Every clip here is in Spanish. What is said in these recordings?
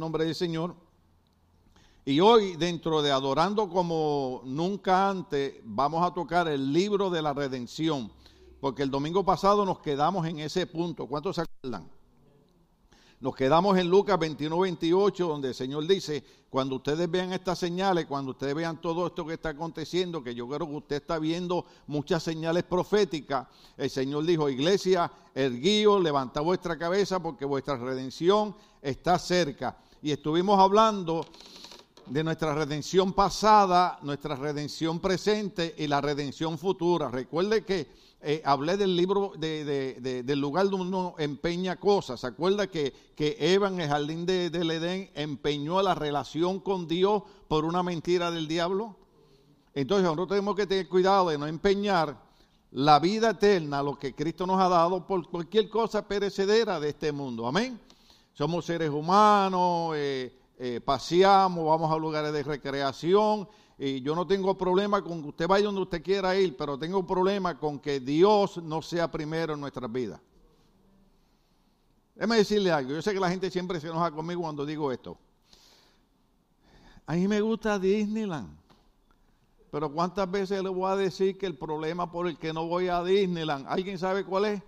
nombre del Señor. Y hoy, dentro de Adorando como nunca antes, vamos a tocar el libro de la redención, porque el domingo pasado nos quedamos en ese punto. ¿Cuántos se acuerdan? Nos quedamos en Lucas 21, 28, donde el Señor dice, cuando ustedes vean estas señales, cuando ustedes vean todo esto que está aconteciendo, que yo creo que usted está viendo muchas señales proféticas, el Señor dijo, iglesia, erguíos, levanta vuestra cabeza porque vuestra redención está cerca. Y estuvimos hablando de nuestra redención pasada, nuestra redención presente y la redención futura. Recuerde que eh, hablé del libro del lugar donde uno empeña cosas. ¿Se acuerda que, que Eva en el jardín del Edén empeñó la relación con Dios por una mentira del diablo? Entonces nosotros tenemos que tener cuidado de no empeñar la vida eterna, lo que Cristo nos ha dado, por cualquier cosa perecedera de este mundo. Amén. Somos seres humanos, eh, eh, paseamos, vamos a lugares de recreación y yo no tengo problema con que usted vaya donde usted quiera ir, pero tengo problema con que Dios no sea primero en nuestras vidas. Déjeme decirle algo. Yo sé que la gente siempre se enoja conmigo cuando digo esto. A mí me gusta Disneyland. Pero ¿cuántas veces le voy a decir que el problema por el que no voy a Disneyland, ¿alguien sabe cuál es?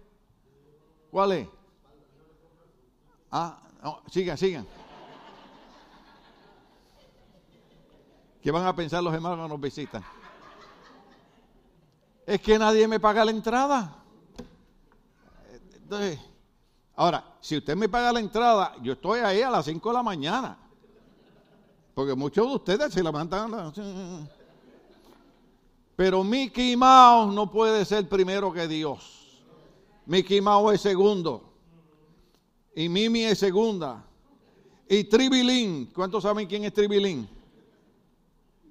¿Cuál es? Ah, sigan, sigan. ¿Qué van a pensar los hermanos que nos visitan? Es que nadie me paga la entrada. Ahora, si usted me paga la entrada, yo estoy ahí a las 5 de la mañana. Porque muchos de ustedes se levantan. Pero Mickey Mouse no puede ser primero que Dios. Mickey Mouse es segundo. Y Mimi es segunda. Y Tribilín. ¿Cuántos saben quién es Tribilín?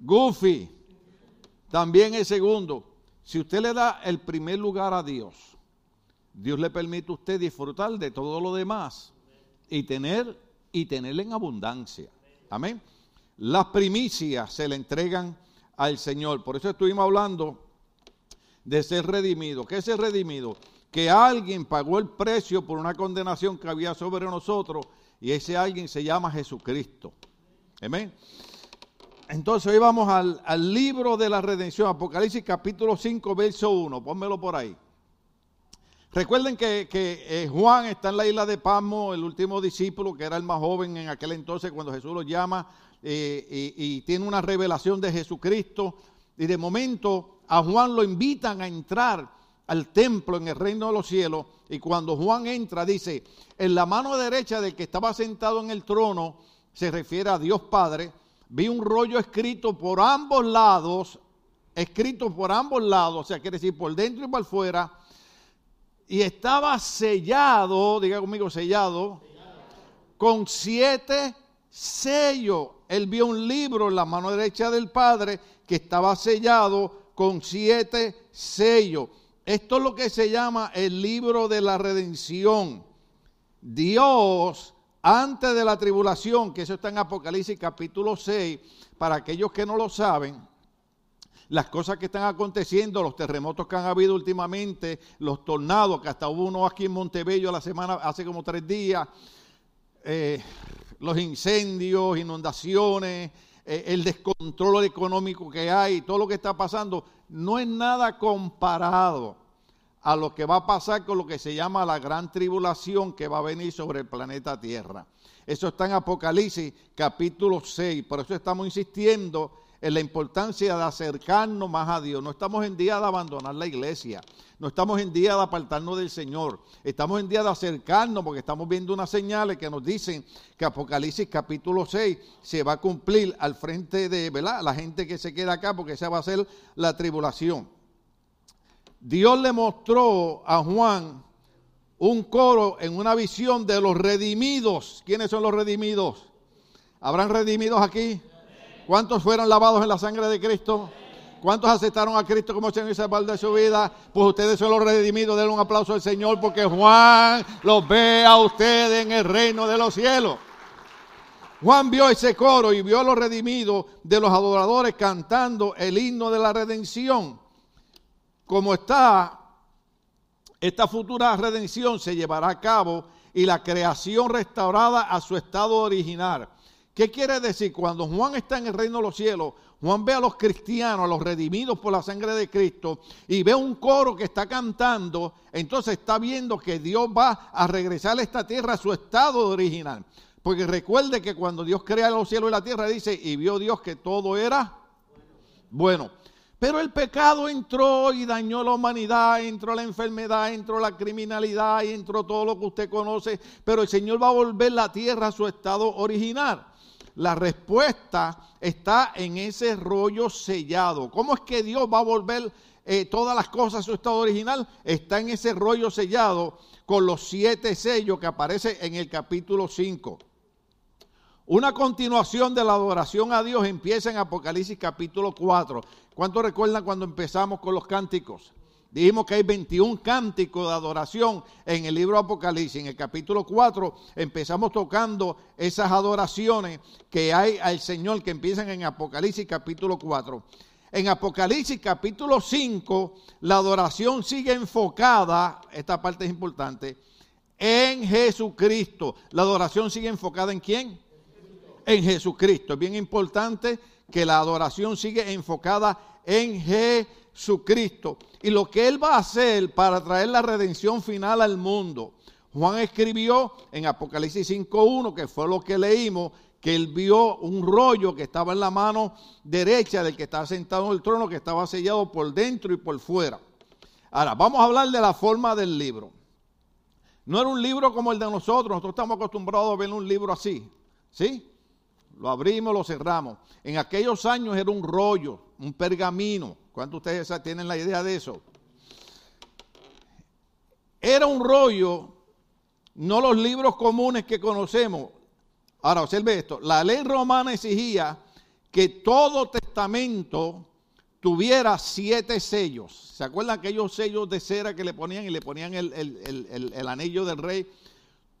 Goofy también es segundo. Si usted le da el primer lugar a Dios, Dios le permite a usted disfrutar de todo lo demás y tener y tenerle en abundancia. Amén. Las primicias se le entregan al Señor. Por eso estuvimos hablando de ser redimido. ¿Qué es ser redimido? Que alguien pagó el precio por una condenación que había sobre nosotros y ese alguien se llama Jesucristo. Amén. Entonces hoy vamos al, libro de la redención, Apocalipsis capítulo 5, verso 1, pónmelo por ahí. Recuerden que, eh, Juan está en la isla de Pasmo, el último discípulo, que era el más joven en aquel entonces cuando Jesús lo llama, eh, y, tiene una revelación de Jesucristo. Y de momento a Juan lo invitan a entrar al templo en el reino de los cielos. Y cuando Juan entra, dice, en la mano derecha del que estaba sentado en el trono, se refiere a Dios Padre, vi un rollo escrito por ambos lados, escrito por ambos lados, o sea, quiere decir por dentro y por fuera, y estaba sellado, diga conmigo, sellado, con siete sellos. Él vio un libro en la mano derecha del Padre que estaba sellado con siete sellos. Esto es lo que se llama el libro de la redención. Dios antes de la tribulación, que eso está en Apocalipsis capítulo 6, para aquellos que no lo saben, las cosas que están aconteciendo, los terremotos que han habido últimamente, los tornados, que hasta hubo uno aquí en Montebello la semana, hace como tres días, eh, los incendios, inundaciones, eh, el descontrol económico que hay, todo lo que está pasando, no es nada comparado a lo que va a pasar con lo que se llama la gran tribulación que va a venir sobre el planeta Tierra. Eso está en Apocalipsis capítulo 6, por eso estamos insistiendo en la importancia de acercarnos más a Dios. No estamos en día de abandonar la iglesia, no estamos en día de apartarnos del Señor, estamos en día de acercarnos porque estamos viendo unas señales que nos dicen que Apocalipsis capítulo 6 se va a cumplir al frente de ¿verdad? la gente que se queda acá porque esa va a ser la tribulación. Dios le mostró a Juan un coro en una visión de los redimidos. ¿Quiénes son los redimidos? ¿Habrán redimidos aquí? ¿Cuántos fueron lavados en la sangre de Cristo? ¿Cuántos aceptaron a Cristo como Señor y Salvador de su vida? Pues ustedes son los redimidos. Denle un aplauso al Señor porque Juan los ve a ustedes en el reino de los cielos. Juan vio ese coro y vio a los redimidos de los adoradores cantando el himno de la redención como está esta futura redención se llevará a cabo y la creación restaurada a su estado original. ¿Qué quiere decir? Cuando Juan está en el reino de los cielos, Juan ve a los cristianos, a los redimidos por la sangre de Cristo, y ve un coro que está cantando, entonces está viendo que Dios va a regresar a esta tierra a su estado original. Porque recuerde que cuando Dios crea los cielos y la tierra, dice, y vio Dios que todo era bueno. Pero el pecado entró y dañó la humanidad, entró la enfermedad, entró la criminalidad, entró todo lo que usted conoce. Pero el Señor va a volver la tierra a su estado original. La respuesta está en ese rollo sellado. ¿Cómo es que Dios va a volver eh, todas las cosas a su estado original? Está en ese rollo sellado con los siete sellos que aparece en el capítulo 5. Una continuación de la adoración a Dios empieza en Apocalipsis capítulo 4. ¿Cuántos recuerdan cuando empezamos con los cánticos? Dijimos que hay 21 cánticos de adoración en el libro Apocalipsis. En el capítulo 4 empezamos tocando esas adoraciones que hay al Señor que empiezan en Apocalipsis capítulo 4. En Apocalipsis capítulo 5 la adoración sigue enfocada, esta parte es importante, en Jesucristo. La adoración sigue enfocada en quién? En Jesucristo. Es bien importante que la adoración sigue enfocada en Jesucristo Cristo y lo que Él va a hacer para traer la redención final al mundo. Juan escribió en Apocalipsis 5.1, que fue lo que leímos, que él vio un rollo que estaba en la mano derecha del que estaba sentado en el trono, que estaba sellado por dentro y por fuera. Ahora, vamos a hablar de la forma del libro. No era un libro como el de nosotros, nosotros estamos acostumbrados a ver un libro así, ¿sí? Lo abrimos, lo cerramos. En aquellos años era un rollo, un pergamino, ¿Cuántos de ustedes tienen la idea de eso? Era un rollo, no los libros comunes que conocemos. Ahora, observe esto. La ley romana exigía que todo testamento tuviera siete sellos. ¿Se acuerdan aquellos sellos de cera que le ponían y le ponían el, el anillo del rey?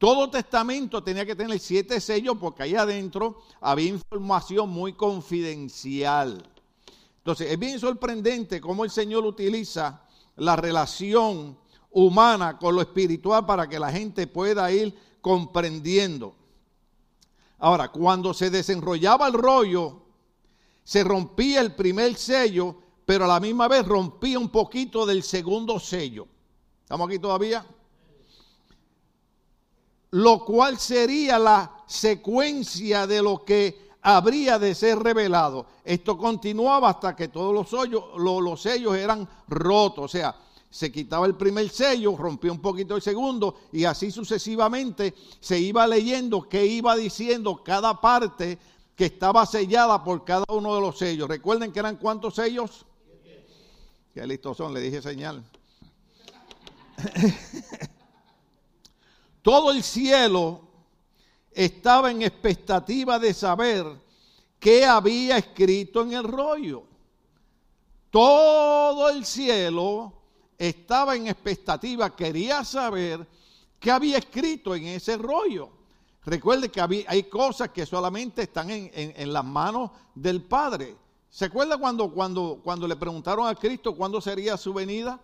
Todo testamento tenía que tener siete sellos porque ahí adentro había información muy confidencial. Entonces, es bien sorprendente cómo el Señor utiliza la relación humana con lo espiritual para que la gente pueda ir comprendiendo. Ahora, cuando se desenrollaba el rollo, se rompía el primer sello, pero a la misma vez rompía un poquito del segundo sello. ¿Estamos aquí todavía? Lo cual sería la secuencia de lo que habría de ser revelado. Esto continuaba hasta que todos los, los sellos eran rotos, o sea, se quitaba el primer sello, rompía un poquito el segundo y así sucesivamente se iba leyendo qué iba diciendo cada parte que estaba sellada por cada uno de los sellos. Recuerden que eran cuántos sellos. Qué listos son, le dije señal. Todo el cielo estaba en expectativa de saber qué había escrito en el rollo. Todo el cielo estaba en expectativa, quería saber qué había escrito en ese rollo. Recuerde que hay cosas que solamente están en, las manos del Padre. ¿Se acuerda cuando, cuando, cuando le preguntaron a Cristo cuándo sería su venida?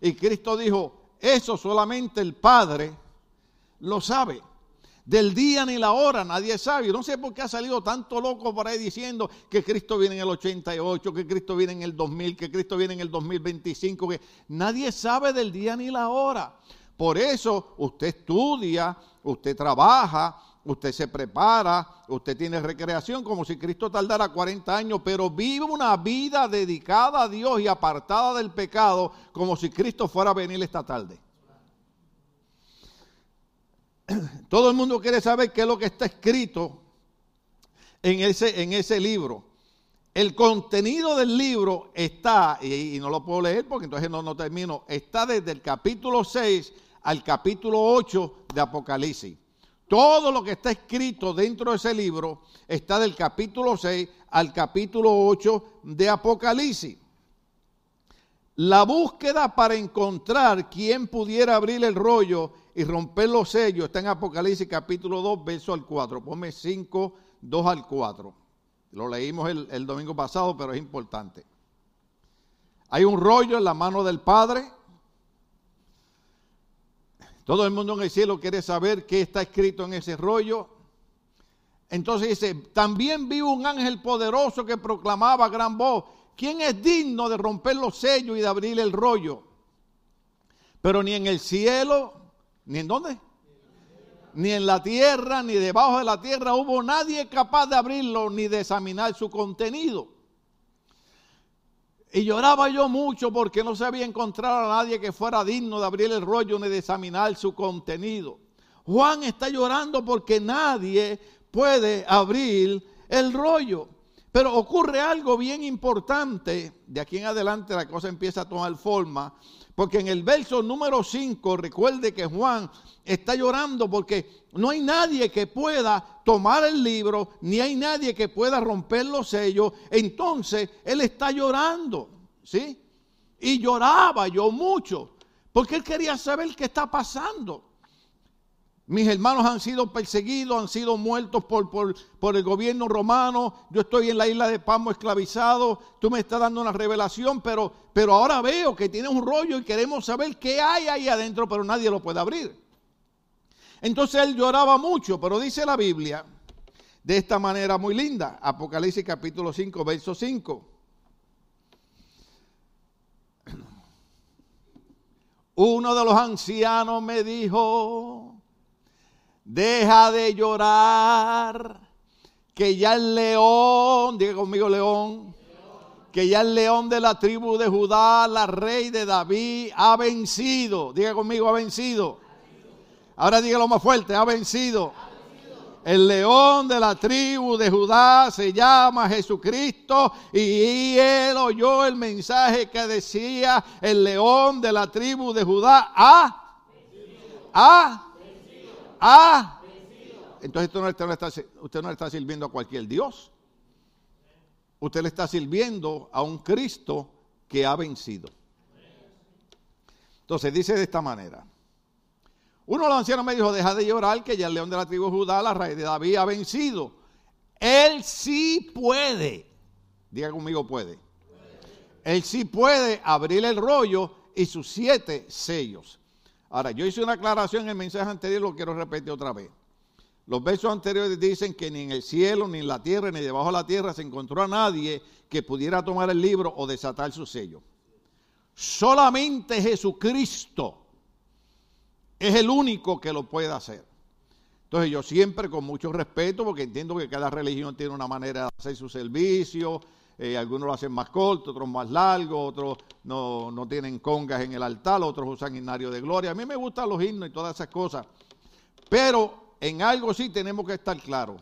Y Cristo dijo, eso solamente el Padre lo sabe. Del día ni la hora nadie sabe. No sé por qué ha salido tanto loco por ahí diciendo que Cristo viene en el 88, que Cristo viene en el 2000, que Cristo viene en el 2025, que nadie sabe del día ni la hora. Por eso usted estudia, usted trabaja, usted se prepara, usted tiene recreación como si Cristo tardara 40 años, pero vive una vida dedicada a Dios y apartada del pecado como si Cristo fuera a venir esta tarde. todo el mundo quiere saber qué es lo que está escrito en ese, en ese libro. El contenido del libro está, y, no lo puedo leer porque entonces no, no termino, está desde el capítulo 6 al capítulo 8 de Apocalipsis. Todo lo que está escrito dentro de ese libro está del capítulo 6 al capítulo 8 de Apocalipsis. La búsqueda para encontrar quién pudiera abrir el rollo y romper los sellos está en Apocalipsis capítulo 2, verso al 4. Ponme 5, 2 al 4. Lo leímos el, domingo pasado, pero es importante. Hay un rollo en la mano del Padre. Todo el mundo en el cielo quiere saber qué está escrito en ese rollo. Entonces dice, también vi un ángel poderoso que proclamaba gran voz, ¿quién es digno de romper los sellos y de abrir el rollo? Pero ni en el cielo, ni en dónde, ni en la tierra, ni debajo de la tierra hubo nadie capaz de abrirlo ni de examinar su contenido. Y lloraba yo mucho porque no se había encontrado a nadie que fuera digno de abrir el rollo ni de examinar su contenido. Juan está llorando porque nadie puede abrir el rollo. Pero ocurre algo bien importante. De aquí en adelante la cosa empieza a tomar forma. Porque en el verso número 5, recuerde que Juan está llorando porque no hay nadie que pueda tomar el libro, ni hay nadie que pueda romper los sellos. Entonces él está llorando, ¿sí? Y lloraba yo mucho, porque él quería saber qué está pasando. Mis hermanos han sido perseguidos, han sido muertos por, el gobierno romano. Yo estoy en la isla de Pamo esclavizado. Tú me estás dando una revelación, pero, pero ahora veo que tiene un rollo y queremos saber qué hay ahí adentro, pero nadie lo puede abrir. Entonces él lloraba mucho, pero dice la Biblia de esta manera muy linda. Apocalipsis capítulo 5, verso 5. Uno de los ancianos me dijo, Deja de llorar, que ya el león, diga conmigo león, que ya el león de la tribu de Judá, la rey de David, ha vencido. Diga conmigo, ha vencido. Ahora dígalo más fuerte, ha vencido. El león de la tribu de Judá se llama Jesucristo y él oyó el mensaje que decía el león de la tribu de Judá ha, ha Ah, entonces usted no, está, no está sirviendo a cualquier Dios. Usted le está sirviendo a un Cristo que ha vencido. Entonces dice de esta manera. Uno de los ancianos me dijo, deja de llorar que ya el león de la tribu Judá, la raíz de David, ha vencido. Él sí puede. Diga conmigo puede. Él sí puede abrir el rollo y sus siete sellos. Ahora, yo hice una aclaración en el mensaje anterior, lo quiero repetir otra vez. Los versos anteriores dicen que ni en el cielo, ni en la tierra, ni debajo de la tierra se encontró a nadie que pudiera tomar el libro o desatar su sello. Solamente Jesucristo es el único que lo puede hacer. Entonces yo siempre con mucho respeto, porque entiendo que cada religión tiene una manera de hacer su servicio, eh, algunos lo hacen más corto, otros más largo, otros no, tienen congas en el altar, otros usan himnario de gloria. A mí me gustan los himnos y todas esas cosas. Pero en algo sí tenemos que estar claros.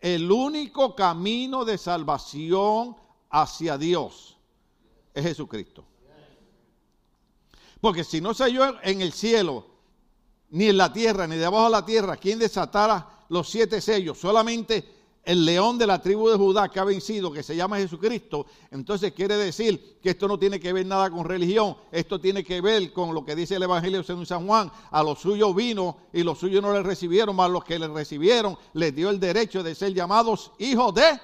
El único camino de salvación hacia Dios es Jesucristo. Porque si no se yo en el cielo, ni en la tierra, ni debajo de la tierra, quien desatara los siete sellos, solamente el león de la tribu de Judá que ha vencido, que se llama Jesucristo, entonces quiere decir que esto no tiene que ver nada con religión, esto tiene que ver con lo que dice el Evangelio según San Juan, a los suyos vino y los suyos no le recibieron, mas los que le recibieron les dio el derecho de ser llamados hijos de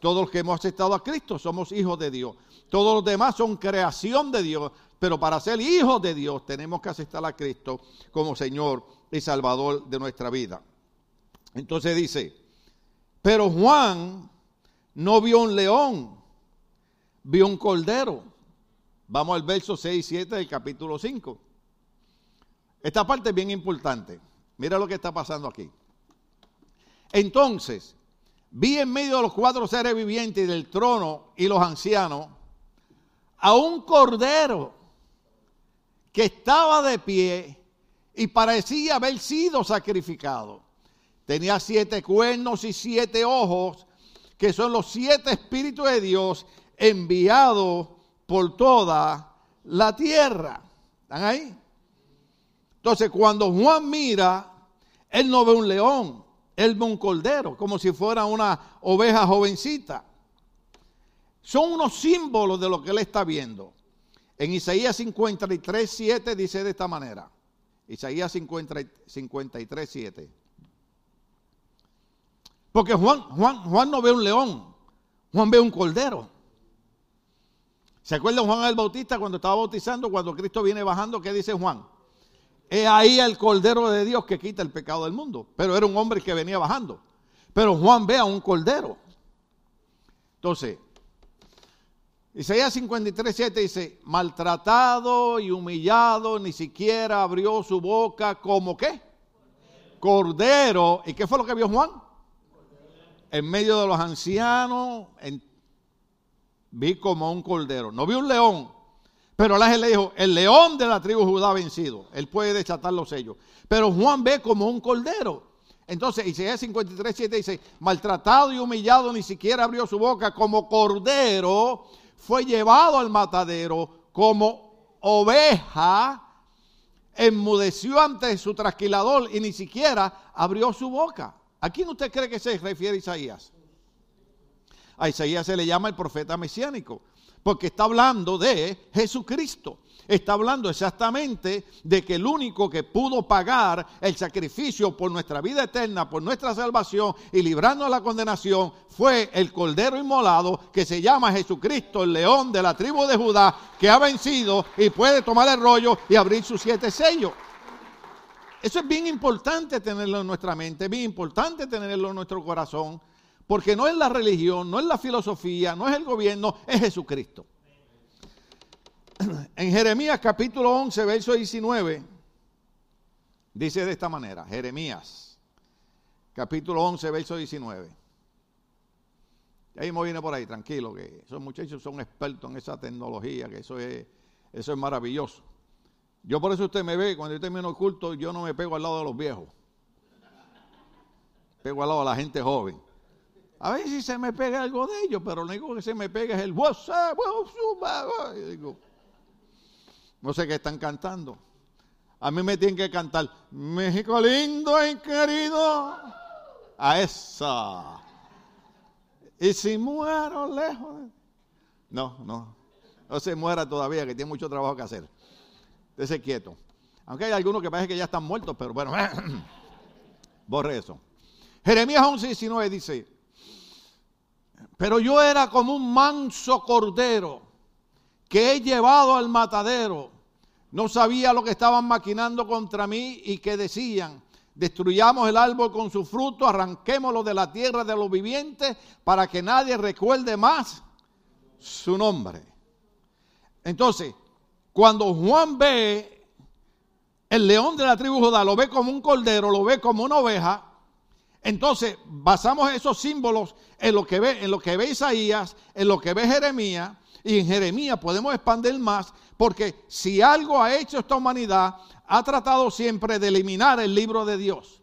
Todos los que hemos aceptado a Cristo somos hijos de Dios. Todos los demás son creación de Dios, pero para ser hijos de Dios tenemos que aceptar a Cristo como Señor y Salvador de nuestra vida. Entonces dice, pero Juan no vio un león, vio un cordero. Vamos al verso 6 y 7 del capítulo 5. Esta parte es bien importante. Mira lo que está pasando aquí. Entonces, vi en medio de los cuatro seres vivientes del trono y los ancianos a un cordero que estaba de pie y parecía haber sido sacrificado Tenía siete cuernos y siete ojos, que son los siete espíritus de Dios enviados por toda la tierra. ¿Están ahí? Entonces, cuando Juan mira, él no ve un león, él ve un cordero, como si fuera una oveja jovencita. Son unos símbolos de lo que él está viendo. En Isaías 53, 7 dice de esta manera. Isaías 53, 7. Porque Juan, Juan, Juan no ve un león, Juan ve un cordero. ¿Se acuerdan Juan el Bautista cuando estaba bautizando, cuando Cristo viene bajando? ¿Qué dice Juan? He ahí el Cordero de Dios que quita el pecado del mundo. Pero era un hombre que venía bajando. Pero Juan ve a un Cordero. Entonces, Isaías 53, 7 dice, maltratado y humillado, ni siquiera abrió su boca como qué? Cordero. ¿Y qué fue lo que vio Juan? En medio de los ancianos, vi como un cordero. No vi un león, pero el ángel le dijo, el león de la tribu Judá ha vencido. Él puede desatar los sellos. Pero Juan ve como un cordero. Entonces, Isaías 53, 7 dice, maltratado y humillado, ni siquiera abrió su boca como cordero, fue llevado al matadero como oveja, enmudeció ante su trasquilador y ni siquiera abrió su boca. ¿A quién usted cree que se refiere Isaías? A Isaías se le llama el profeta mesiánico, porque está hablando de Jesucristo está hablando exactamente de que el único que pudo pagar el sacrificio por nuestra vida eterna, por nuestra salvación y librarnos de la condenación, fue el Cordero Inmolado que se llama Jesucristo, el león de la tribu de Judá, que ha vencido y puede tomar el rollo y abrir sus siete sellos. Eso es bien importante tenerlo en nuestra mente, bien importante tenerlo en nuestro corazón, porque no es la religión, no es la filosofía, no es el gobierno, es Jesucristo. en Jeremías capítulo 11, verso 19, dice de esta manera, Jeremías capítulo 11, verso 19. ahí me viene por ahí, tranquilo, que esos muchachos son expertos en esa tecnología, que eso es, eso es maravilloso. Yo por eso usted me ve, cuando yo termino culto, yo no me pego al lado de los viejos. Pego al lado de la gente joven. A ver si se me pega algo de ellos, pero lo único que se me pega es el WhatsApp. Digo, no sé qué están cantando. A mí me tienen que cantar México lindo y querido. A esa. Y si muero lejos. No, no. No se muera todavía, que tiene mucho trabajo que hacer. Dese quieto. Aunque hay algunos que parece que ya están muertos, pero bueno, borre eso. Jeremías 11, 19 dice, pero yo era como un manso cordero que he llevado al matadero. No sabía lo que estaban maquinando contra mí y que decían, destruyamos el árbol con su fruto, arranquémoslo de la tierra de los vivientes para que nadie recuerde más su nombre. Entonces, cuando Juan ve el león de la tribu Judá, lo ve como un cordero, lo ve como una oveja, entonces basamos esos símbolos en lo que ve, en lo que ve Isaías, en lo que ve Jeremías, y en Jeremías podemos expandir más, porque si algo ha hecho esta humanidad, ha tratado siempre de eliminar el libro de Dios,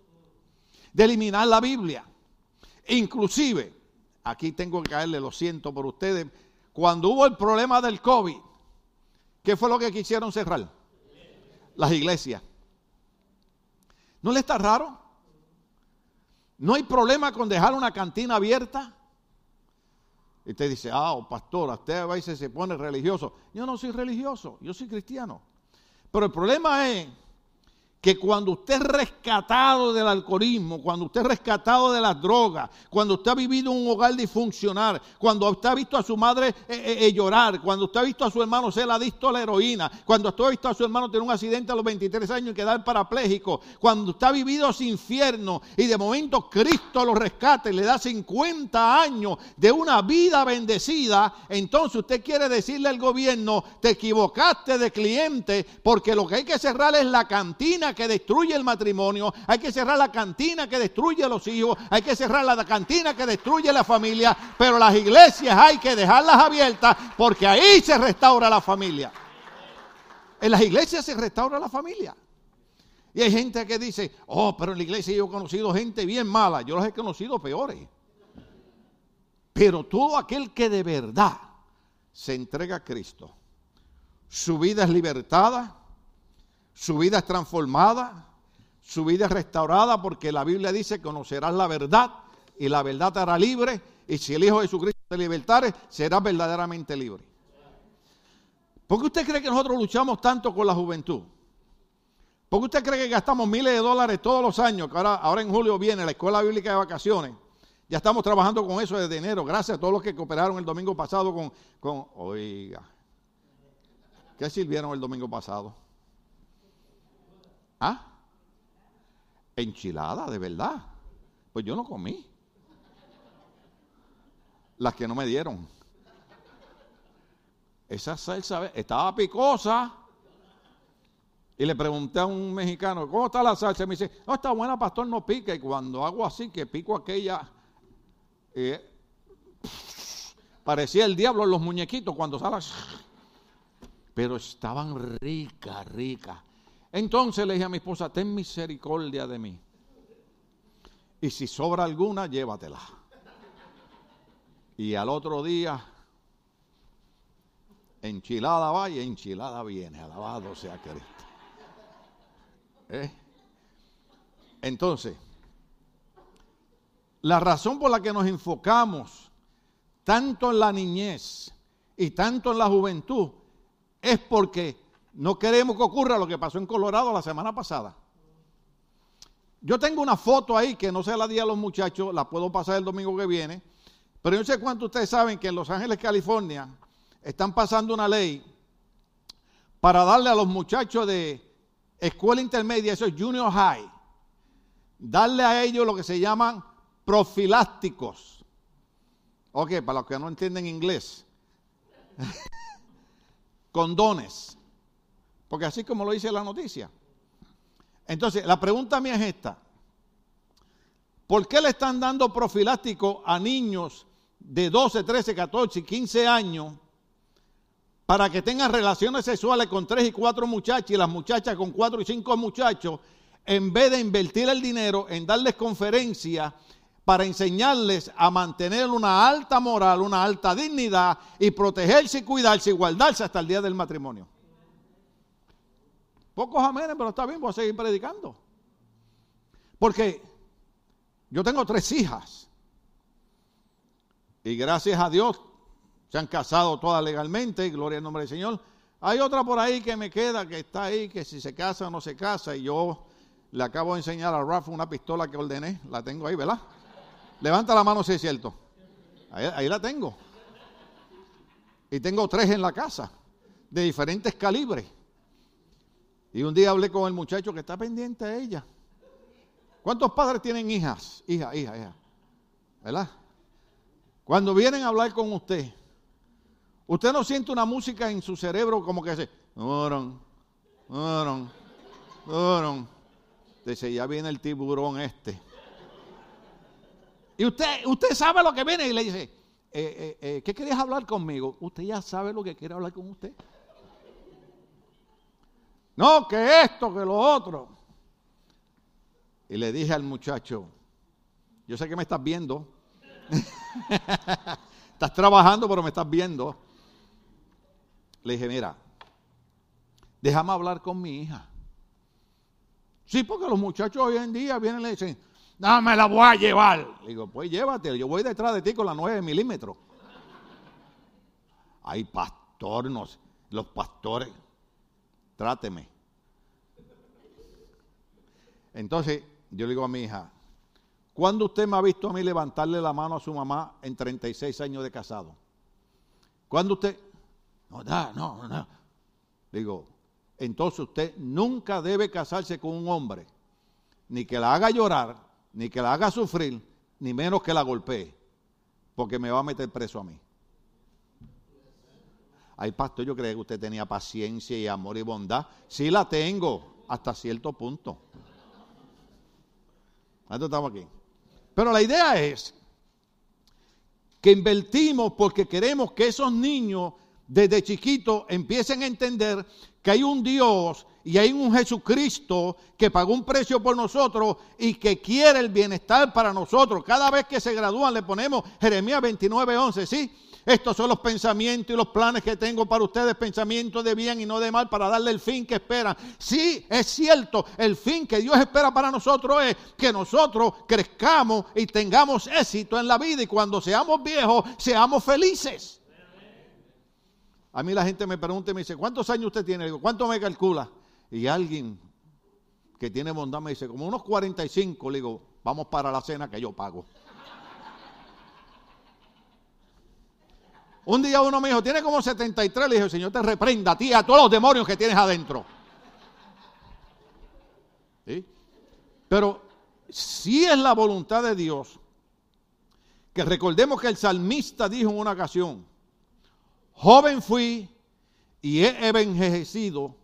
de eliminar la Biblia. Inclusive, aquí tengo que caerle, lo siento por ustedes, cuando hubo el problema del COVID, ¿qué fue lo que quisieron cerrar? Las iglesias. ¿No le está raro? ¿No hay problema con dejar una cantina abierta? Y usted dice, ah, oh, pastor, usted a veces se pone religioso. Yo no soy religioso, yo soy cristiano. Pero el problema es que cuando usted es rescatado del alcoholismo, cuando usted es rescatado de las drogas, cuando usted ha vivido un hogar disfuncional, cuando usted ha visto a su madre eh, eh, eh, llorar, cuando usted ha visto a su hermano ser adicto a la heroína, cuando usted ha visto a su hermano tener un accidente a los 23 años y quedar parapléjico, cuando usted ha vivido ese infierno y de momento Cristo lo rescata y le da 50 años de una vida bendecida, entonces usted quiere decirle al gobierno, te equivocaste de cliente porque lo que hay que cerrar es la cantina que destruye el matrimonio, hay que cerrar la cantina que destruye a los hijos, hay que cerrar la cantina que destruye la familia, pero las iglesias hay que dejarlas abiertas porque ahí se restaura la familia. En las iglesias se restaura la familia. Y hay gente que dice, oh, pero en la iglesia yo he conocido gente bien mala, yo los he conocido peores. Pero todo aquel que de verdad se entrega a Cristo, su vida es libertada, su vida es transformada, su vida es restaurada porque la Biblia dice conocerás la verdad y la verdad te hará libre y si el Hijo de Jesucristo te libertare, serás verdaderamente libre. ¿Por qué usted cree que nosotros luchamos tanto con la juventud? ¿Por qué usted cree que gastamos miles de dólares todos los años? Que ahora, ahora en julio viene la escuela bíblica de vacaciones. Ya estamos trabajando con eso desde enero. Gracias a todos los que cooperaron el domingo pasado con, con oiga, ¿qué sirvieron el domingo pasado? ¿Ah? Enchilada, de verdad. Pues yo no comí. Las que no me dieron. Esa salsa estaba picosa. Y le pregunté a un mexicano, ¿cómo está la salsa? Y me dice, no, está buena, pastor, no pica. Y cuando hago así, que pico aquella, eh, parecía el diablo en los muñequitos cuando sale. Pero estaban ricas, ricas. Entonces le dije a mi esposa, ten misericordia de mí. Y si sobra alguna, llévatela. Y al otro día, enchilada va y enchilada viene. Alabado sea Cristo. ¿Eh? Entonces, la razón por la que nos enfocamos tanto en la niñez y tanto en la juventud es porque no queremos que ocurra lo que pasó en Colorado la semana pasada. Yo tengo una foto ahí que no se la di a los muchachos, la puedo pasar el domingo que viene, pero yo no sé cuántos ustedes saben que en Los Ángeles, California, están pasando una ley para darle a los muchachos de escuela intermedia, eso es junior high, darle a ellos lo que se llaman profilácticos. Ok, para los que no entienden inglés. Condones. Porque así como lo dice la noticia. Entonces, la pregunta mía es esta. ¿Por qué le están dando profiláctico a niños de 12, 13, 14 y 15 años para que tengan relaciones sexuales con tres y cuatro muchachas y las muchachas con cuatro y cinco muchachos, en vez de invertir el dinero en darles conferencias para enseñarles a mantener una alta moral, una alta dignidad y protegerse y cuidarse y guardarse hasta el día del matrimonio. Pocos amenes, pero está bien, voy a seguir predicando. Porque yo tengo tres hijas. Y gracias a Dios se han casado todas legalmente, gloria al nombre del Señor. Hay otra por ahí que me queda, que está ahí, que si se casa o no se casa, y yo le acabo de enseñar a Rafa una pistola que ordené, la tengo ahí, ¿verdad? Levanta la mano si es cierto. Ahí, ahí la tengo. Y tengo tres en la casa, de diferentes calibres. Y un día hablé con el muchacho que está pendiente a ella. ¿Cuántos padres tienen hijas? Hija, hija, hija. ¿Verdad? Cuando vienen a hablar con usted, Usted no siente una música en su cerebro como que hace, oron, oron, oron. Dice, ya viene el tiburón este. Y usted, usted sabe lo que viene y le dice, eh, eh, eh, ¿qué querías hablar conmigo? Usted ya sabe lo que quiere hablar con usted. No, que esto, que lo otro. Y le dije al muchacho, yo sé que me estás viendo. estás trabajando, pero me estás viendo. Le dije, mira, déjame hablar con mi hija. Sí, porque los muchachos hoy en día vienen y le dicen, no me la voy a llevar. Le digo, pues llévate, yo voy detrás de ti con la 9 milímetros. Hay pastores, los pastores, tráteme. Entonces, yo le digo a mi hija, ¿cuándo usted me ha visto a mí levantarle la mano a su mamá en 36 años de casado? ¿Cuándo usted, no, no, no. Digo, entonces usted nunca debe casarse con un hombre, ni que la haga llorar, ni que la haga sufrir, ni menos que la golpee, porque me va a meter preso a mí. Ay, pastor, yo creía que usted tenía paciencia y amor y bondad. Sí la tengo, hasta cierto punto. estamos aquí. Pero la idea es que invertimos porque queremos que esos niños desde chiquito empiecen a entender que hay un Dios y hay un Jesucristo que pagó un precio por nosotros y que quiere el bienestar para nosotros. Cada vez que se gradúan le ponemos Jeremías 29, 11, ¿sí? Estos son los pensamientos y los planes que tengo para ustedes, pensamientos de bien y no de mal, para darle el fin que esperan. Sí, es cierto, el fin que Dios espera para nosotros es que nosotros crezcamos y tengamos éxito en la vida y cuando seamos viejos, seamos felices. A mí la gente me pregunta y me dice, ¿cuántos años usted tiene? digo, ¿cuánto me calcula? Y alguien que tiene bondad me dice, como unos 45. Le digo, vamos para la cena que yo pago. Un día uno me dijo, tiene como 73. Le dije, Señor te reprenda a ti, a todos los demonios que tienes adentro. Pero si es la voluntad de Dios, que recordemos que el salmista dijo en una ocasión, joven fui y he envejecido,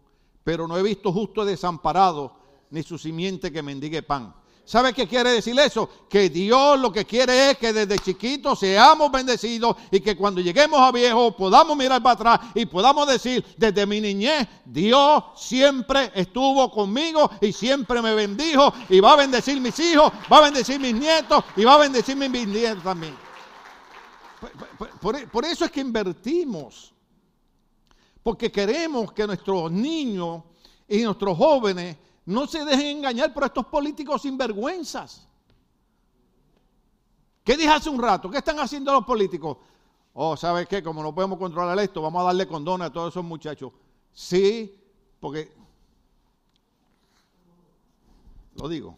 pero no he visto justo desamparado, ni su simiente que mendigue pan. ¿Sabe qué quiere decir eso? Que Dios lo que quiere es que desde chiquitos seamos bendecidos y que cuando lleguemos a viejos podamos mirar para atrás y podamos decir, desde mi niñez, Dios siempre estuvo conmigo y siempre me bendijo y va a bendecir mis hijos, va a bendecir mis nietos y va a bendecir mis bisnietos también. Por, por eso es que invertimos, porque queremos que nuestros niños y nuestros jóvenes no se dejen engañar por estos políticos sinvergüenzas. ¿Qué dije hace un rato? ¿Qué están haciendo los políticos? Oh, ¿sabes qué? Como no podemos controlar esto, vamos a darle condones a todos esos muchachos. Sí, porque... Lo digo.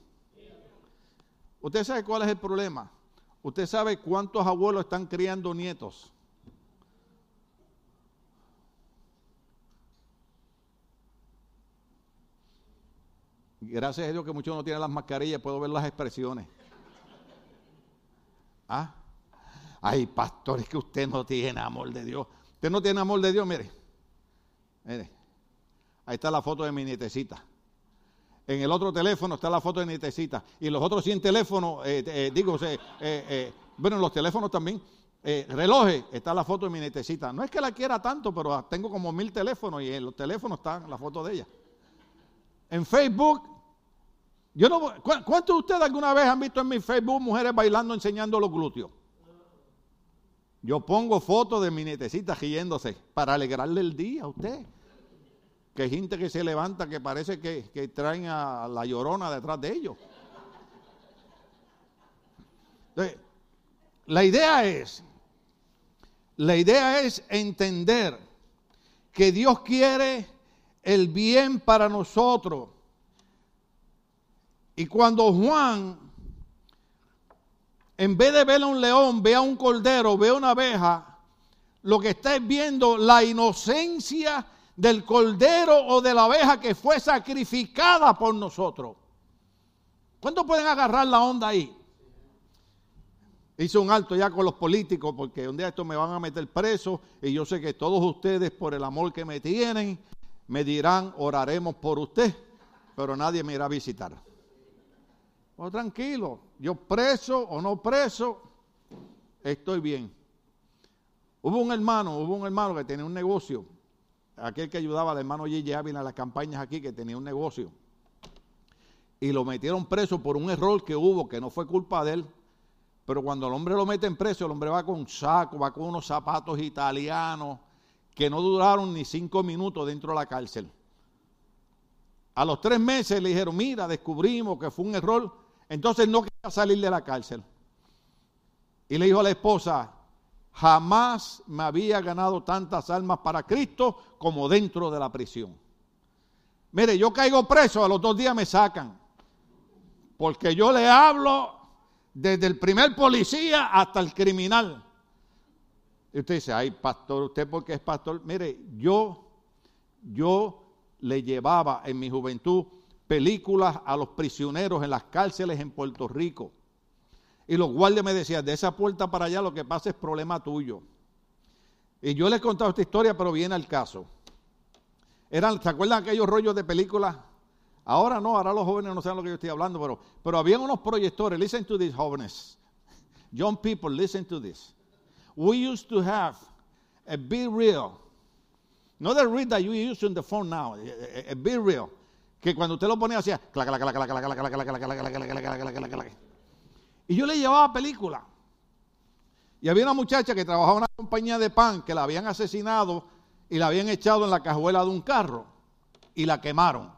¿Usted sabe cuál es el problema? ¿Usted sabe cuántos abuelos están criando nietos? Gracias a Dios que muchos no tienen las mascarillas, puedo ver las expresiones. ¿Ah? Ay, pastor, es que usted no tiene amor de Dios. Usted no tiene amor de Dios, mire. Mire. Ahí está la foto de mi nietecita. En el otro teléfono está la foto de mi nietecita. Y los otros 100 teléfonos, eh, eh, digo, eh, bueno, los teléfonos también, relojes, está la foto de mi nietecita. No es que la quiera tanto, pero tengo como mil teléfonos y en los teléfonos está la foto de ella. En Facebook, ¿cuántos de ustedes alguna vez han visto en mi Facebook mujeres bailando enseñando los glúteos? Yo pongo fotos de mi nietecita riéndose para alegrarle el día a usted. Que hay gente que se levanta que parece que traen a la llorona detrás de ellos. la idea es, la idea es entender que Dios quiere el bien para nosotros. Y cuando Juan, en vez de ver a un león, ve a un cordero, ve a una abeja, lo que está es viendo la inocencia del cordero o de la abeja que fue sacrificada por nosotros. ¿Cuántos pueden agarrar la onda ahí? Hice un alto ya con los políticos porque un día esto me van a meter preso y yo sé que todos ustedes por el amor que me tienen me dirán, oraremos por usted, pero nadie me irá a visitar. Oh, tranquilo, yo preso o no preso, estoy bien. Hubo un hermano, hubo un hermano que tenía un negocio, aquel que ayudaba al hermano Gigi Ávila en las campañas aquí, que tenía un negocio. Y lo metieron preso por un error que hubo, que no fue culpa de él. Pero cuando el hombre lo mete en preso, el hombre va con un saco, va con unos zapatos italianos, que no duraron ni cinco minutos dentro de la cárcel. A los tres meses le dijeron, mira, descubrimos que fue un error, entonces no quería salir de la cárcel. Y le dijo a la esposa, jamás me había ganado tantas almas para Cristo como dentro de la prisión. Mire, yo caigo preso, a los dos días me sacan, porque yo le hablo desde el primer policía hasta el criminal. Usted dice, ay, pastor, usted porque es pastor. Mire, yo, yo le llevaba en mi juventud películas a los prisioneros en las cárceles en Puerto Rico. Y los guardias me decían, de esa puerta para allá lo que pasa es problema tuyo. Y yo les he contado esta historia, pero viene al caso. Eran, ¿Se acuerdan aquellos rollos de películas? Ahora no, ahora los jóvenes no saben lo que yo estoy hablando, pero, pero habían unos proyectores. Listen to this, jóvenes. Young people, listen to this we used to have a big reel. No the reel that you use in the phone now, a, big reel. Que cuando usted lo ponía hacía y yo le llevaba película. Y había una muchacha que trabajaba en una compañía de pan que la habían asesinado y la habían echado en la cajuela de un carro y la quemaron.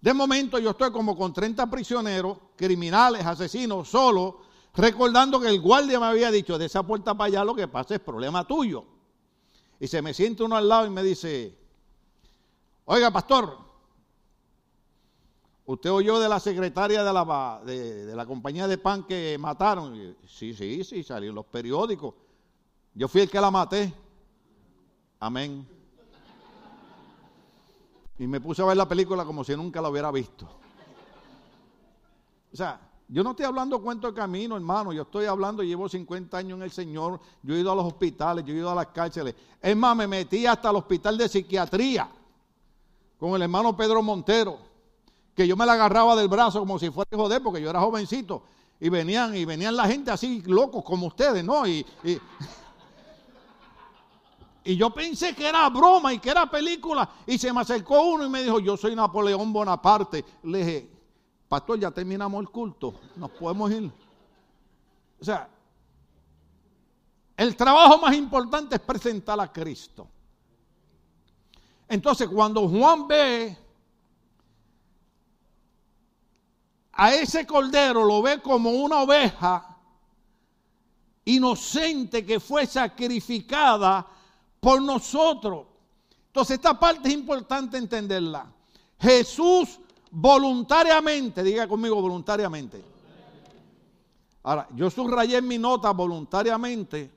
De momento yo estoy como con 30 prisioneros, criminales, asesinos, solo, recordando que el guardia me había dicho, de esa puerta para allá lo que pasa es problema tuyo. Y se me siente uno al lado y me dice, oiga, pastor, ¿usted oyó de la secretaria de la, de, la compañía de pan que mataron? sí, sí, sí, salió en los periódicos. Yo fui el que la maté. Amén. Y me puse a ver la película como si nunca la hubiera visto. O sea, yo no estoy hablando cuento de camino, hermano. Yo estoy hablando, llevo 50 años en el Señor. Yo he ido a los hospitales, yo he ido a las cárceles. Es más, me metí hasta el hospital de psiquiatría con el hermano Pedro Montero. Que yo me la agarraba del brazo como si fuera joder, porque yo era jovencito. Y venían, y venían la gente así locos como ustedes, ¿no? Y, y, y yo pensé que era broma y que era película. Y se me acercó uno y me dijo, yo soy Napoleón Bonaparte. Le dije, pastor, ya terminamos el culto, nos podemos ir. O sea, el trabajo más importante es presentar a Cristo. Entonces, cuando Juan ve a ese cordero, lo ve como una oveja inocente que fue sacrificada por nosotros. Entonces, esta parte es importante entenderla. Jesús voluntariamente, diga conmigo voluntariamente. Ahora, yo subrayé en mi nota voluntariamente,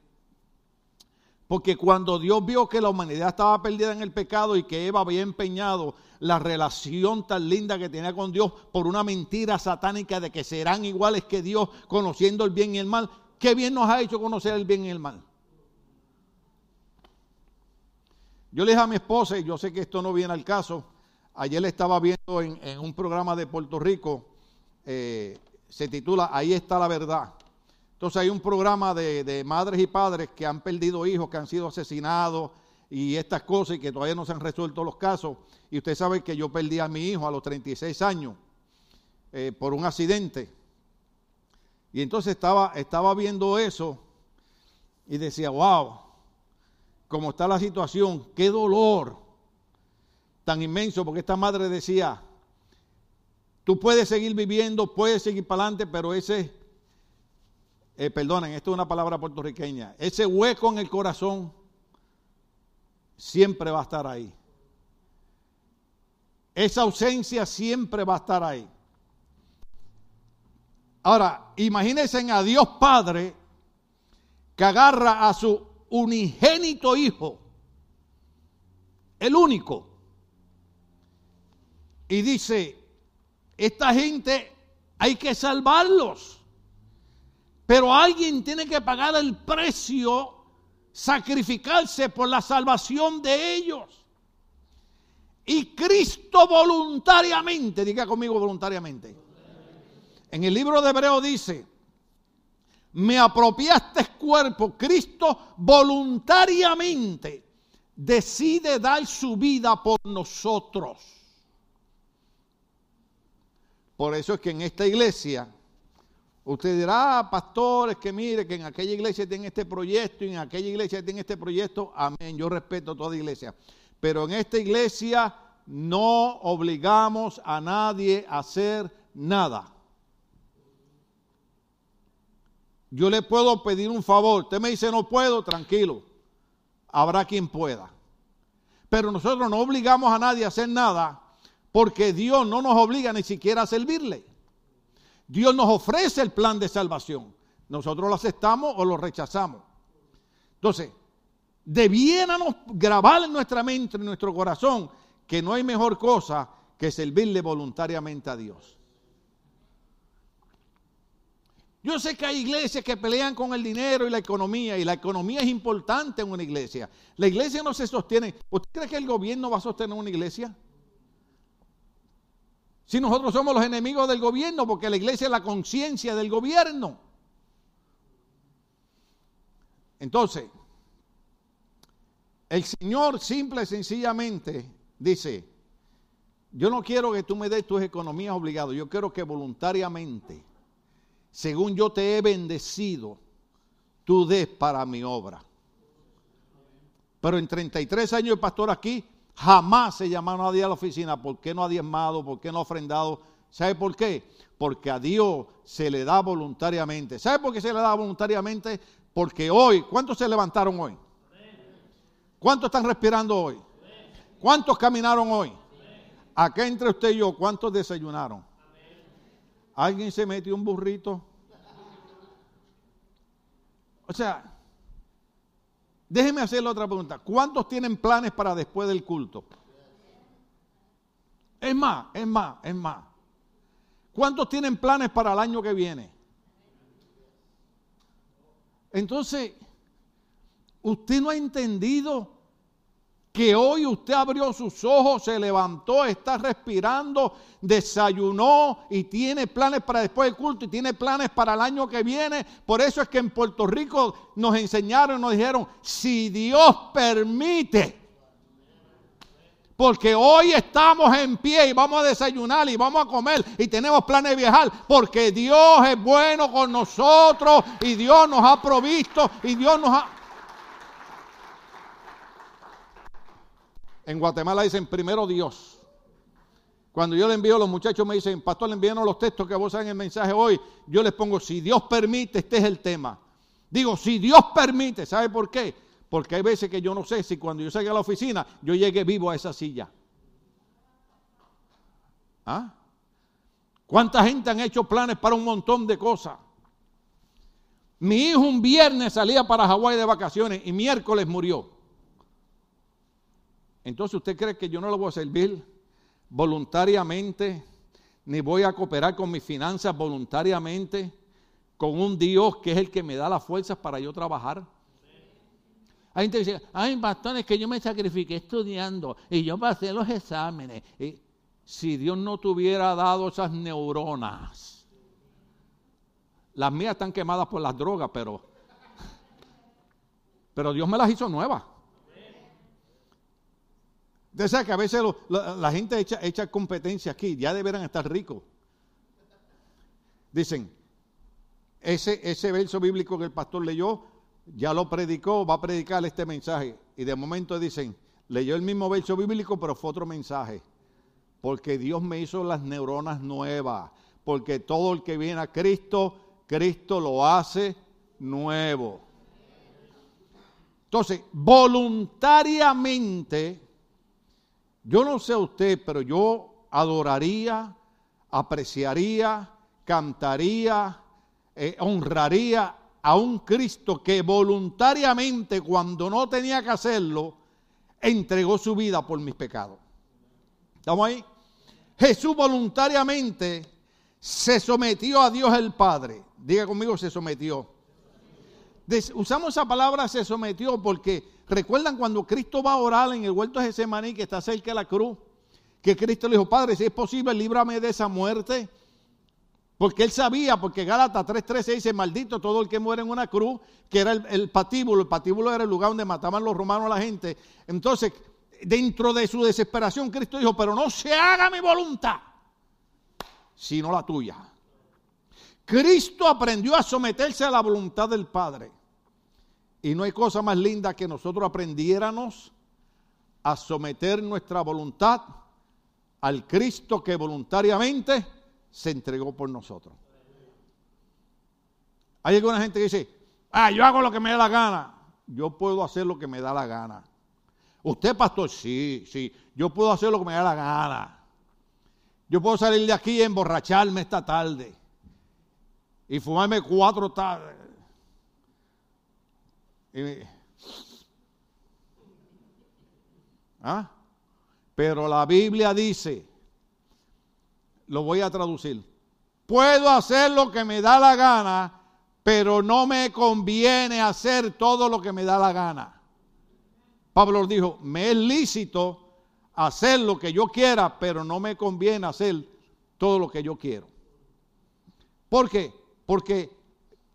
porque cuando Dios vio que la humanidad estaba perdida en el pecado y que Eva había empeñado la relación tan linda que tenía con Dios por una mentira satánica de que serán iguales que Dios conociendo el bien y el mal, qué bien nos ha hecho conocer el bien y el mal. Yo le dije a mi esposa, y yo sé que esto no viene al caso, Ayer le estaba viendo en, un programa de Puerto Rico, eh, se titula Ahí está la verdad. Entonces hay un programa de, madres y padres que han perdido hijos, que han sido asesinados y estas cosas y que todavía no se han resuelto los casos. Y usted sabe que yo perdí a mi hijo a los 36 años eh, por un accidente. Y entonces estaba, estaba viendo eso y decía, wow, cómo está la situación, qué dolor tan inmenso, porque esta madre decía, tú puedes seguir viviendo, puedes seguir para adelante, pero ese, eh, perdonen, esto es una palabra puertorriqueña, ese hueco en el corazón siempre va a estar ahí. Esa ausencia siempre va a estar ahí. Ahora, imagínense a Dios Padre que agarra a su unigénito hijo, el único, y dice, esta gente hay que salvarlos, pero alguien tiene que pagar el precio, sacrificarse por la salvación de ellos. Y Cristo voluntariamente, diga conmigo voluntariamente, en el libro de Hebreo dice, me apropiaste cuerpo, Cristo voluntariamente decide dar su vida por nosotros. Por eso es que en esta iglesia, usted dirá, ah, pastores, que mire, que en aquella iglesia tienen este proyecto y en aquella iglesia tienen este proyecto. Amén, yo respeto toda iglesia. Pero en esta iglesia no obligamos a nadie a hacer nada. Yo le puedo pedir un favor. Usted me dice no puedo, tranquilo. Habrá quien pueda. Pero nosotros no obligamos a nadie a hacer nada porque Dios no nos obliga ni siquiera a servirle. Dios nos ofrece el plan de salvación. Nosotros lo aceptamos o lo rechazamos. Entonces, debiéramos grabar en nuestra mente, en nuestro corazón, que no hay mejor cosa que servirle voluntariamente a Dios. Yo sé que hay iglesias que pelean con el dinero y la economía, y la economía es importante en una iglesia. La iglesia no se sostiene. ¿Usted cree que el gobierno va a sostener una iglesia? Si nosotros somos los enemigos del gobierno, porque la iglesia es la conciencia del gobierno. Entonces, el Señor simple y sencillamente dice, yo no quiero que tú me des tus economías obligadas, yo quiero que voluntariamente, según yo te he bendecido, tú des para mi obra. Pero en 33 años de pastor aquí, Jamás se llama a nadie a la oficina. ¿Por qué no ha diezmado? ¿Por qué no ha ofrendado? ¿Sabe por qué? Porque a Dios se le da voluntariamente. ¿Sabe por qué se le da voluntariamente? Porque hoy, ¿cuántos se levantaron hoy? ¿Cuántos están respirando hoy? ¿Cuántos caminaron hoy? Acá entre usted y yo, ¿cuántos desayunaron? ¿Alguien se metió un burrito? O sea, Déjeme hacerle otra pregunta. ¿Cuántos tienen planes para después del culto? Es más, es más, es más. ¿Cuántos tienen planes para el año que viene? Entonces, usted no ha entendido que hoy usted abrió sus ojos, se levantó, está respirando, desayunó y tiene planes para después del culto y tiene planes para el año que viene. Por eso es que en Puerto Rico nos enseñaron, nos dijeron, si Dios permite, porque hoy estamos en pie y vamos a desayunar y vamos a comer y tenemos planes de viajar. Porque Dios es bueno con nosotros y Dios nos ha provisto y Dios nos ha... En Guatemala dicen primero Dios. Cuando yo le envío a los muchachos me dicen, pastor, le envíanos los textos que vos en el mensaje hoy. Yo les pongo, si Dios permite, este es el tema. Digo, si Dios permite, ¿sabe por qué? Porque hay veces que yo no sé si cuando yo salga a la oficina, yo llegue vivo a esa silla. ¿Ah? ¿Cuánta gente han hecho planes para un montón de cosas? Mi hijo un viernes salía para Hawái de vacaciones y miércoles murió. Entonces, ¿usted cree que yo no lo voy a servir voluntariamente? Ni voy a cooperar con mis finanzas voluntariamente con un Dios que es el que me da las fuerzas para yo trabajar. Hay gente que dice, ay, bastones que yo me sacrifiqué estudiando y yo pasé los exámenes. Y si Dios no te hubiera dado esas neuronas, las mías están quemadas por las drogas, pero, pero Dios me las hizo nuevas. Usted sabe que a veces la, gente echa, competencia aquí, ya deberán estar ricos. Dicen, ese, ese verso bíblico que el pastor leyó, ya lo predicó, va a predicar este mensaje. Y de momento dicen, leyó el mismo verso bíblico, pero fue otro mensaje. Porque Dios me hizo las neuronas nuevas. Porque todo el que viene a Cristo, Cristo lo hace nuevo. Entonces, voluntariamente, yo no sé usted, pero yo adoraría, apreciaría, cantaría, eh, honraría a un Cristo que voluntariamente, cuando no tenía que hacerlo, entregó su vida por mis pecados. ¿Estamos ahí? Jesús voluntariamente se sometió a Dios el Padre. Diga conmigo, se sometió. usamos esa palabra se sometió porque recuerdan cuando Cristo va a orar en el huerto de Getsemaní que está cerca de la cruz, que Cristo le dijo, Padre, si es posible, líbrame de esa muerte. Porque él sabía, porque Gálatas 3.13 dice, maldito todo el que muere en una cruz, que era el, patíbulo, el patíbulo era el lugar donde mataban los romanos a la gente. Entonces, dentro de su desesperación, Cristo dijo, pero no se haga mi voluntad, sino la tuya. Cristo aprendió a someterse a la voluntad del Padre. Y no hay cosa más linda que nosotros aprendiéramos a someter nuestra voluntad al Cristo que voluntariamente se entregó por nosotros. Hay alguna gente que dice, ah, yo hago lo que me da la gana. Yo puedo hacer lo que me da la gana. Usted, pastor, sí, sí, yo puedo hacer lo que me da la gana. Yo puedo salir de aquí y emborracharme esta tarde. Y fumarme cuatro tardes. ¿Ah? Pero la Biblia dice lo voy a traducir. Puedo hacer lo que me da la gana, pero no me conviene hacer todo lo que me da la gana. Pablo dijo, me es lícito hacer lo que yo quiera, pero no me conviene hacer todo lo que yo quiero. ¿Por qué? Porque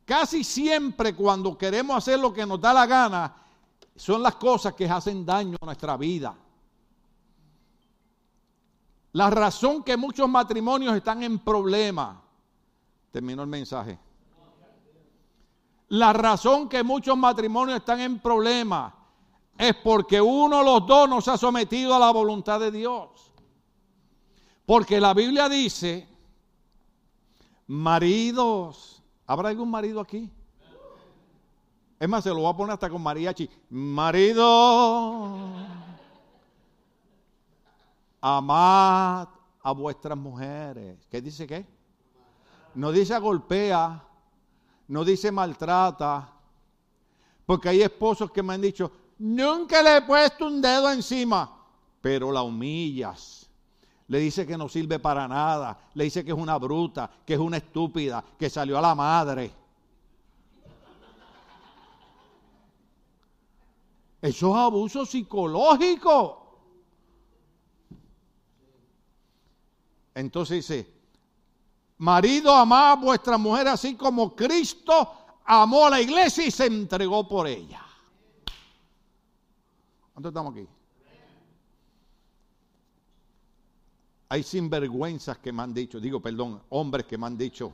casi siempre cuando queremos hacer lo que nos da la gana, son las cosas que hacen daño a nuestra vida. La razón que muchos matrimonios están en problema. Terminó el mensaje. La razón que muchos matrimonios están en problema es porque uno de los dos no se ha sometido a la voluntad de Dios. Porque la Biblia dice, maridos, ¿habrá algún marido aquí? Es más, se lo voy a poner hasta con mariachi. Marido amad a vuestras mujeres. ¿Qué dice qué? No dice golpea, no dice maltrata, porque hay esposos que me han dicho, nunca le he puesto un dedo encima, pero la humillas, Le dice que no sirve para nada. Le dice que es una bruta, que es una estúpida, que salió a la madre. Eso es abuso psicológico. Entonces dice, marido, amad a vuestra mujer así como Cristo amó a la iglesia y se entregó por ella. ¿Cuánto estamos aquí? Hay sinvergüenzas que me han dicho, digo, perdón, hombres que me han dicho.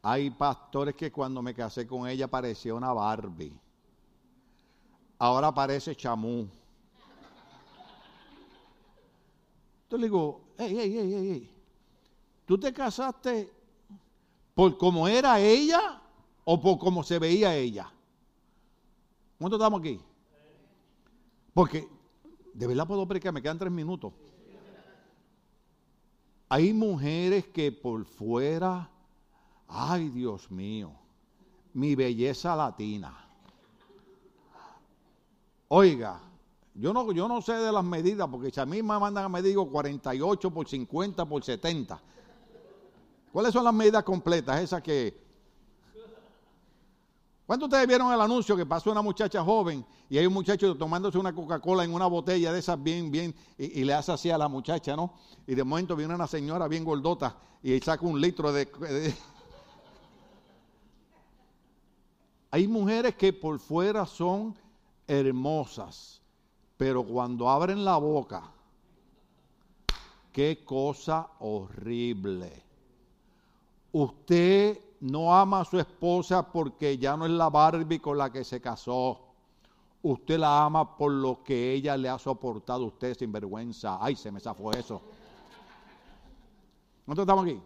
Hay pastores que cuando me casé con ella parecía una Barbie. Ahora parece chamú. Entonces le digo, hey, hey, hey, hey, ¿tú te casaste por cómo era ella o por cómo se veía ella? ¿Cuánto estamos aquí? Porque, de verdad puedo predicar, me quedan tres minutos. Hay mujeres que por fuera, ay Dios mío, mi belleza latina. Oiga, yo no, yo no sé de las medidas, porque si a mí me mandan a medir 48 por 50 por 70. ¿Cuáles son las medidas completas? Esas que ¿Cuántos de ustedes vieron el anuncio que pasó una muchacha joven y hay un muchacho tomándose una Coca-Cola en una botella de esas bien, bien, y, le hace así a la muchacha, ¿no? Y de momento viene una señora bien gordota y saca un litro de... Hay mujeres que por fuera son hermosas, pero cuando abren la boca, qué cosa horrible. Usted no ama a su esposa porque ya no es la Barbie con la que se casó. Usted la ama por lo que ella le ha soportado a usted sin vergüenza. Ay, se me zafó eso. ¿Nosotros estamos aquí?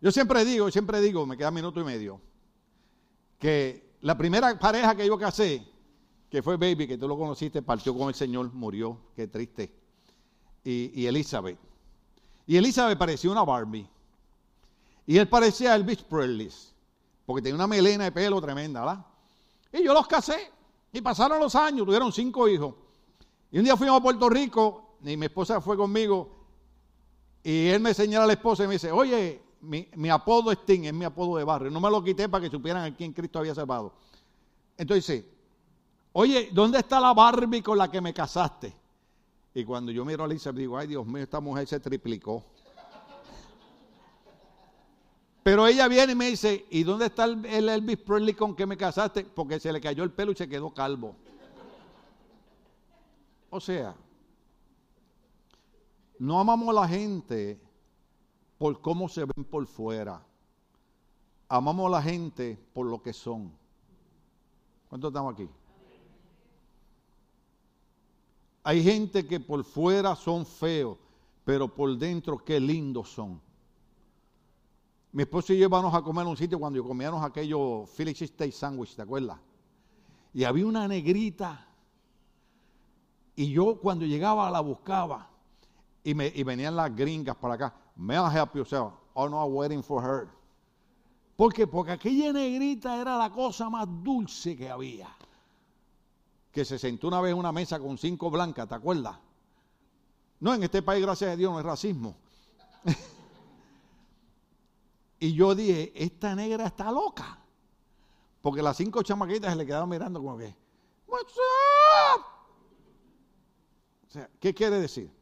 Yo siempre digo, siempre digo, me queda minuto y medio, que la primera pareja que yo casé, que fue Baby, que tú lo conociste, partió con el Señor, murió, qué triste. Y, y Elizabeth. Y Elizabeth parecía una Barbie. Y él parecía Elvis Presley, porque tenía una melena de pelo tremenda, ¿verdad? Y yo los casé, y pasaron los años, tuvieron cinco hijos. Y un día fuimos a Puerto Rico, y mi esposa fue conmigo, y él me señala a la esposa y me dice, oye, mi, apodo es Sting, es mi apodo de barrio. No me lo quité para que supieran a quién Cristo había salvado. Entonces, oye, ¿dónde está la Barbie con la que me casaste? Y cuando yo miro a Lisa, digo, ay Dios mío, esta mujer se triplicó. Pero ella viene y me dice, ¿y dónde está el, Elvis Presley con que me casaste? Porque se le cayó el pelo y se quedó calvo. O sea, no amamos a la gente por cómo se ven por fuera. Amamos a la gente por lo que son. ¿Cuántos estamos aquí? Hay gente que por fuera son feos, pero por dentro qué lindos son. Mi esposo y yo íbamos a comer a un sitio cuando comíamos aquello Philly Steak Sandwich, ¿te acuerdas? Y había una negrita. Y yo cuando llegaba la buscaba. Y, me, venían las gringas para acá. May I help yourself? Oh no, I'm waiting for her. ¿Por qué? Porque aquella negrita era la cosa más dulce que había. Que se sentó una vez en una mesa con cinco blancas, ¿te acuerdas? No, en este país, gracias a Dios, no es racismo. Y yo dije, esta negra está loca. Porque las cinco chamaquitas se le quedaban mirando como que, What's? O sea, ¿qué quiere decir?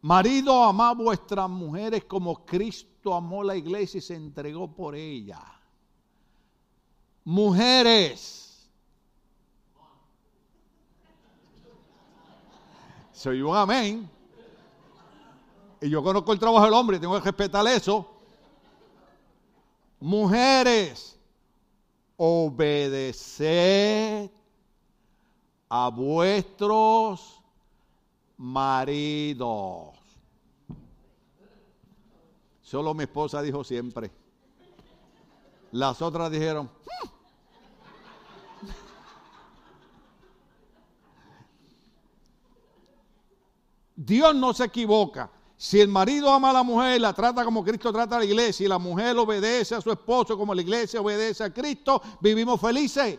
Marido, amad vuestras mujeres como Cristo amó la iglesia y se entregó por ella. Mujeres. Soy un amén y yo conozco el trabajo del hombre, tengo que respetar eso. Mujeres, obedeced a vuestros maridos. Solo mi esposa dijo siempre. Las otras dijeron, hmm". Dios no se equivoca. Si el marido ama a la mujer, la trata como Cristo trata a la iglesia, y la mujer obedece a su esposo como la iglesia obedece a Cristo, vivimos felices.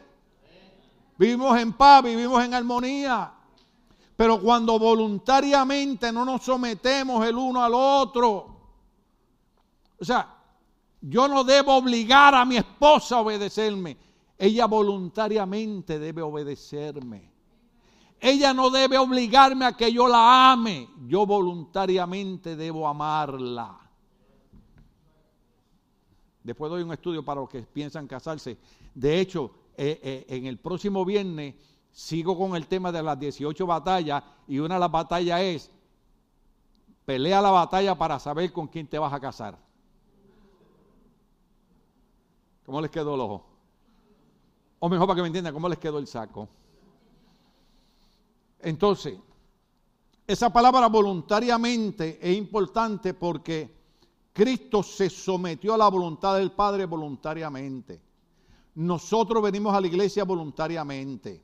Vivimos en paz, vivimos en armonía. Pero cuando voluntariamente no nos sometemos el uno al otro, o sea, yo no debo obligar a mi esposa a obedecerme. Ella voluntariamente debe obedecerme. Ella no debe obligarme a que yo la ame. Yo voluntariamente debo amarla. Después doy un estudio para los que piensan casarse. De hecho, eh, eh, en el próximo viernes sigo con el tema de las 18 batallas y una de las batallas es pelea la batalla para saber con quién te vas a casar. ¿Cómo les quedó el ojo? O mejor para que me entiendan, ¿cómo les quedó el saco? Entonces, esa palabra voluntariamente es importante porque Cristo se sometió a la voluntad del Padre voluntariamente. Nosotros venimos a la iglesia voluntariamente.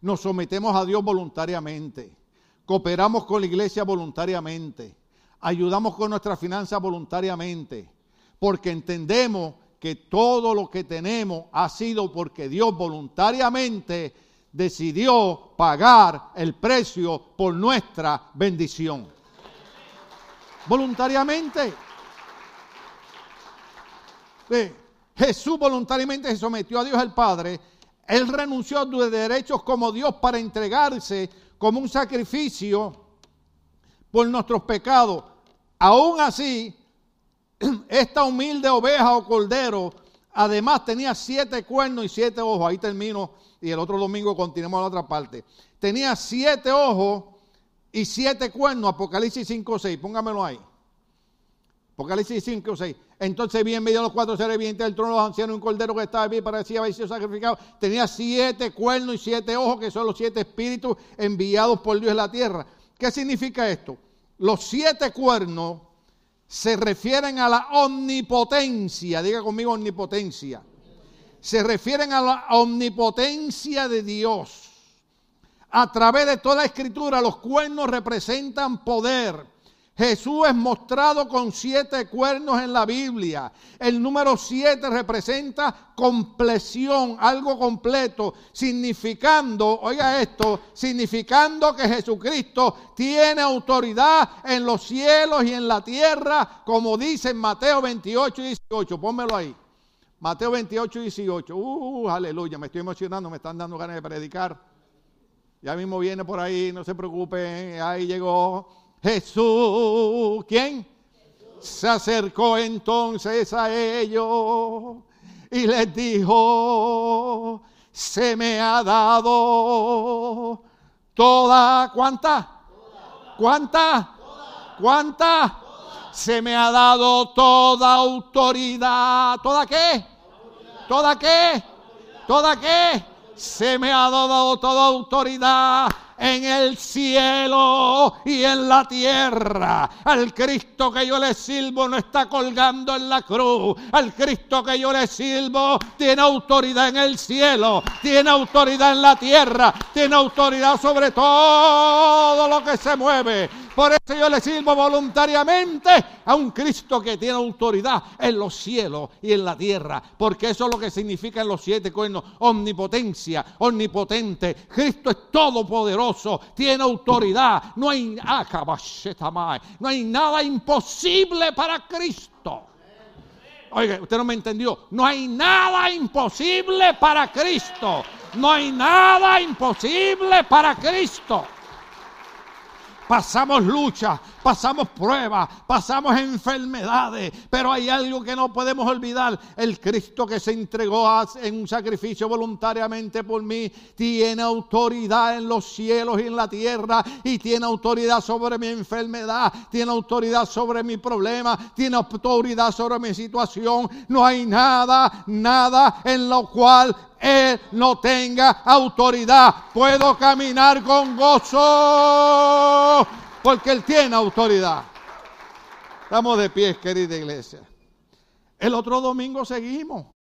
Nos sometemos a Dios voluntariamente. Cooperamos con la iglesia voluntariamente. Ayudamos con nuestra finanza voluntariamente. Porque entendemos que todo lo que tenemos ha sido porque Dios voluntariamente decidió pagar el precio por nuestra bendición. Voluntariamente. Jesús voluntariamente se sometió a Dios el Padre. Él renunció a sus derechos como Dios para entregarse como un sacrificio por nuestros pecados. Aún así, esta humilde oveja o cordero, además tenía siete cuernos y siete ojos. Ahí termino y el otro domingo continuamos la otra parte. Tenía siete ojos y siete cuernos. Apocalipsis 5 o 6. Póngamelo ahí. Apocalipsis 5 o 6. Entonces vi en medio de los cuatro seres vivientes del trono los ancianos un cordero que estaba bien parecía haber sido sacrificado. Tenía siete cuernos y siete ojos, que son los siete espíritus enviados por Dios en la tierra. ¿Qué significa esto? Los siete cuernos se refieren a la omnipotencia, diga conmigo omnipotencia, se refieren a la omnipotencia de Dios. A través de toda la escritura los cuernos representan poder, Jesús es mostrado con siete cuernos en la Biblia. El número siete representa compleción, algo completo, significando, oiga esto, significando que Jesucristo tiene autoridad en los cielos y en la tierra, como dice en Mateo 28 y 18. Pónmelo ahí. Mateo 28 y 18. Uh, aleluya, me estoy emocionando, me están dando ganas de predicar. Ya mismo viene por ahí, no se preocupen, ahí llegó. Jesús, ¿quién? Se acercó entonces a ellos y les dijo, se me ha dado toda, ¿cuánta? ¿Cuánta? ¿Cuánta? Se me ha dado toda autoridad. ¿Toda qué? ¿Toda qué? ¿Toda qué? Se me ha dado toda autoridad en el cielo y en la tierra. Al Cristo que yo le sirvo no está colgando en la cruz. Al Cristo que yo le sirvo tiene autoridad en el cielo, tiene autoridad en la tierra, tiene autoridad sobre todo lo que se mueve. Por eso yo le sirvo voluntariamente a un Cristo que tiene autoridad en los cielos y en la tierra. Porque eso es lo que significa en los siete cuernos. Omnipotencia, omnipotente. Cristo es todopoderoso, tiene autoridad. No hay, ah, no hay nada imposible para Cristo. Oiga, usted no me entendió. No hay nada imposible para Cristo. No hay nada imposible para Cristo. Pasamos lucha, pasamos pruebas, pasamos enfermedades, pero hay algo que no podemos olvidar. El Cristo que se entregó en un sacrificio voluntariamente por mí tiene autoridad en los cielos y en la tierra y tiene autoridad sobre mi enfermedad, tiene autoridad sobre mi problema, tiene autoridad sobre mi situación. No hay nada, nada en lo cual él no tenga autoridad. Puedo caminar con gozo porque Él tiene autoridad. Estamos de pie, querida iglesia. El otro domingo seguimos.